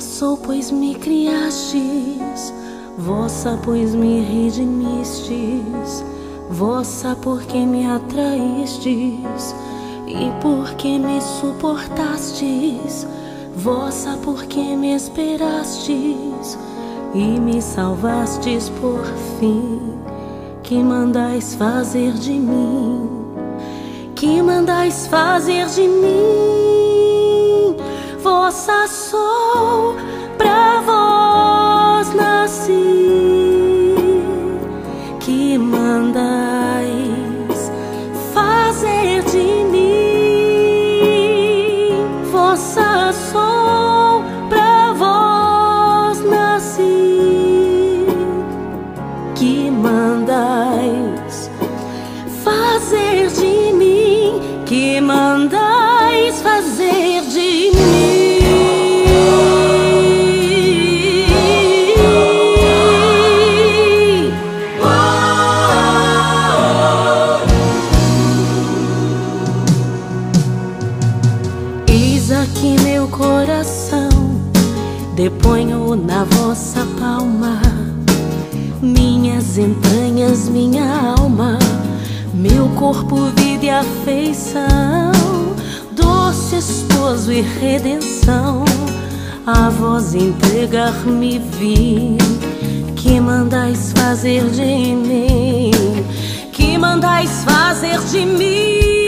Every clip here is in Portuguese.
Vossa pois me criastes, vossa, pois me redimistes, vossa, porque me atraístes e porque me suportastes, vossa, porque me esperastes e me salvastes por fim. Que mandais fazer de mim? Que mandais fazer de mim? Vossa sou, pra vós nasci. Que mandais fazer de mim? Vossa sou, pra vós nasci. Que mandais fazer de mim? Que mandais aqui meu coração, deponho na vossa palma, minhas entranhas, minha alma, meu corpo, vida e afeição, doce esposo e redenção, a vós entregar-me vim, que mandais fazer de mim, que mandais fazer de mim.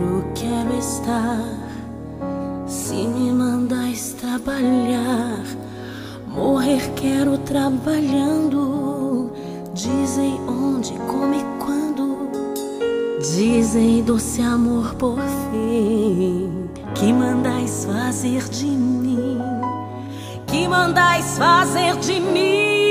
Eu quero estar. Se me mandais trabalhar, morrer quero trabalhando. Dizem onde, como e quando. Dizem doce amor por fim. Que mandais fazer de mim? Que mandais fazer de mim?